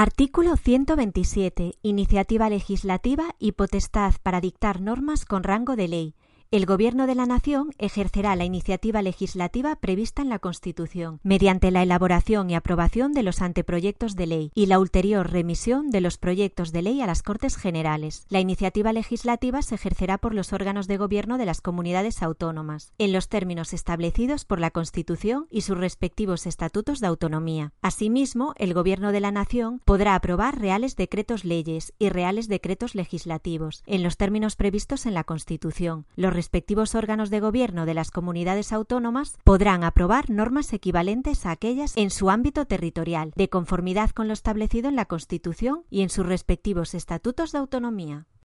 Artículo 127. Iniciativa legislativa y potestad para dictar normas con rango de ley. El Gobierno de la Nación ejercerá la iniciativa legislativa prevista en la Constitución, mediante la elaboración y aprobación de los anteproyectos de ley y la ulterior remisión de los proyectos de ley a las Cortes Generales. La iniciativa legislativa se ejercerá por los órganos de gobierno de las comunidades autónomas, en los términos establecidos por la Constitución y sus respectivos estatutos de autonomía. Asimismo, el Gobierno de la Nación podrá aprobar reales decretos leyes y reales decretos legislativos, en los términos previstos en la Constitución. Los respectivos órganos de gobierno de las comunidades autónomas podrán aprobar normas equivalentes a aquellas en su ámbito territorial, de conformidad con lo establecido en la Constitución y en sus respectivos estatutos de autonomía.